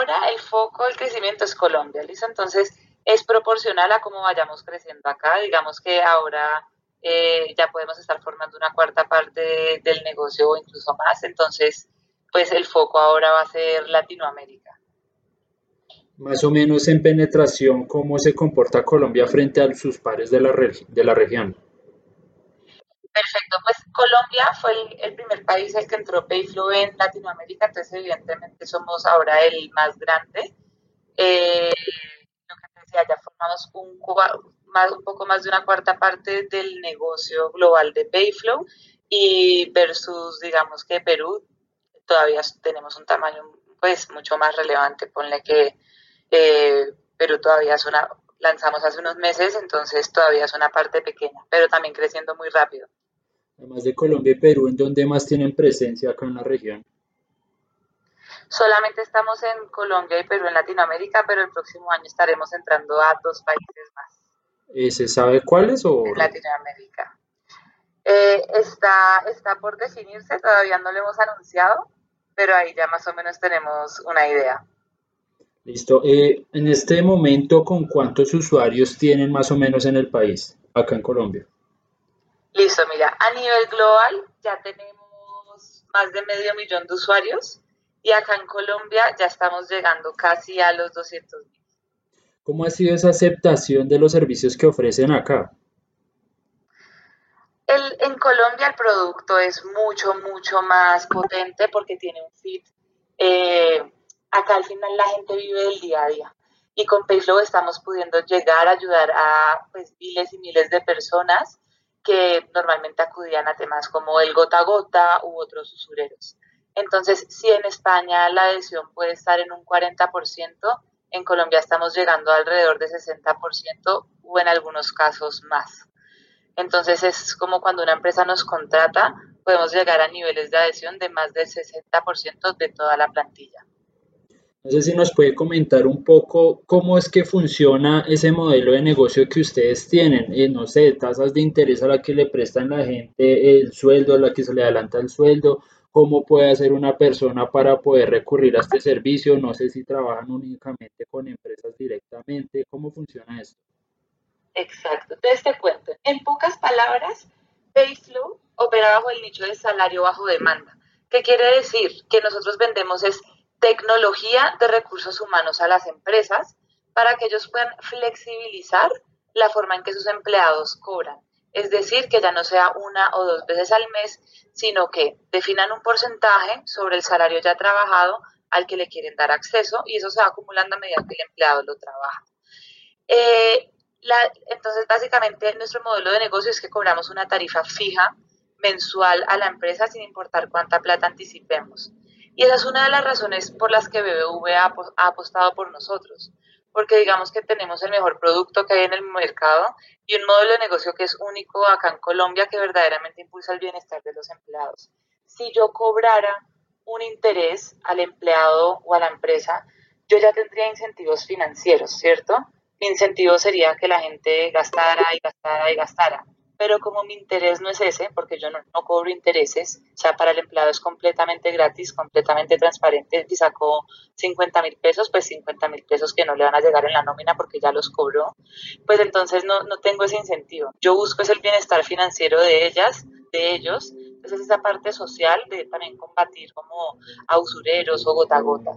ahora el foco del crecimiento es Colombia, ¿listo? Entonces es proporcional a cómo vayamos creciendo acá. Digamos que ahora eh, ya podemos estar formando una cuarta parte del negocio o incluso más. Entonces, pues el foco ahora va a ser Latinoamérica. Más o menos en penetración, ¿cómo se comporta Colombia frente a sus pares de la región? Perfecto, pues Colombia fue el, primer país el que entró Payflow en Latinoamérica, entonces evidentemente somos ahora el más grande. Eh, lo que decía, ya formamos un, más, poco más de una cuarta parte del negocio global de Payflow y versus, digamos que Perú, todavía tenemos un tamaño pues mucho más relevante. Ponle que eh, Perú todavía es una, lanzamos hace unos meses, entonces todavía es una parte pequeña, pero también creciendo muy rápido. Además de Colombia y Perú, ¿en dónde más tienen presencia acá en la región? Solamente estamos en Colombia y Perú en Latinoamérica, pero el próximo año estaremos entrando a dos países más. ¿Y ¿Se sabe cuáles o...? En Latinoamérica. Eh, está, está por definirse, todavía no lo hemos anunciado, pero ahí ya más o menos tenemos una idea. Listo. Eh, en este momento, ¿con cuántos usuarios tienen más o menos en el país, acá en Colombia? Listo, mira, a nivel global ya tenemos más de medio millón de usuarios y acá en Colombia ya estamos llegando casi a los 200 mil. ¿Cómo ha sido esa aceptación de los servicios que ofrecen acá? El, en Colombia el producto es mucho, mucho más potente porque tiene un fit. Eh, acá al final la gente vive del día a día y con Payflow estamos pudiendo llegar a ayudar a pues, miles y miles de personas que normalmente acudían a temas como el gota a gota u otros usureros. Entonces, si en España la adhesión puede estar en un 40%, en Colombia estamos llegando alrededor de 60% o en algunos casos más. Entonces, es como cuando una empresa nos contrata, podemos llegar a niveles de adhesión de más del 60% de toda la plantilla. No sé si nos puede comentar un poco cómo es que funciona ese modelo de negocio que ustedes tienen. Eh, no sé, tasas de interés a la que le prestan la gente el sueldo, a la que se le adelanta el sueldo, cómo puede hacer una persona para poder recurrir a este servicio. No sé si trabajan únicamente con empresas directamente. ¿Cómo funciona esto? Exacto. Entonces te cuento. En pocas palabras, Payflow opera bajo el nicho de salario bajo demanda. ¿Qué quiere decir? Que nosotros vendemos es tecnología de recursos humanos a las empresas para que ellos puedan flexibilizar la forma en que sus empleados cobran. Es decir, que ya no sea una o dos veces al mes, sino que definan un porcentaje sobre el salario ya trabajado al que le quieren dar acceso y eso se va acumulando a medida que el empleado lo trabaja. Eh, entonces, básicamente, nuestro modelo de negocio es que cobramos una tarifa fija mensual a la empresa sin importar cuánta plata anticipemos. Y esa es una de las razones por las que BBVA ha apostado por nosotros, porque digamos que tenemos el mejor producto que hay en el mercado y un modelo de negocio que es único acá en Colombia que verdaderamente impulsa el bienestar de los empleados. Si yo cobrara un interés al empleado o a la empresa, yo ya tendría incentivos financieros, ¿cierto? Mi incentivo sería que la gente gastara y gastara y gastara pero como mi interés no es ese, porque yo no, cobro intereses, o sea, para el empleado es completamente gratis, completamente transparente, si sacó 50 mil pesos, pues 50 mil pesos que no le van a llegar en la nómina porque ya los cobró, pues entonces no, no tengo ese incentivo. Yo busco es el bienestar financiero de ellas, de ellos, entonces esa parte social de también combatir como a usureros o gota a gota.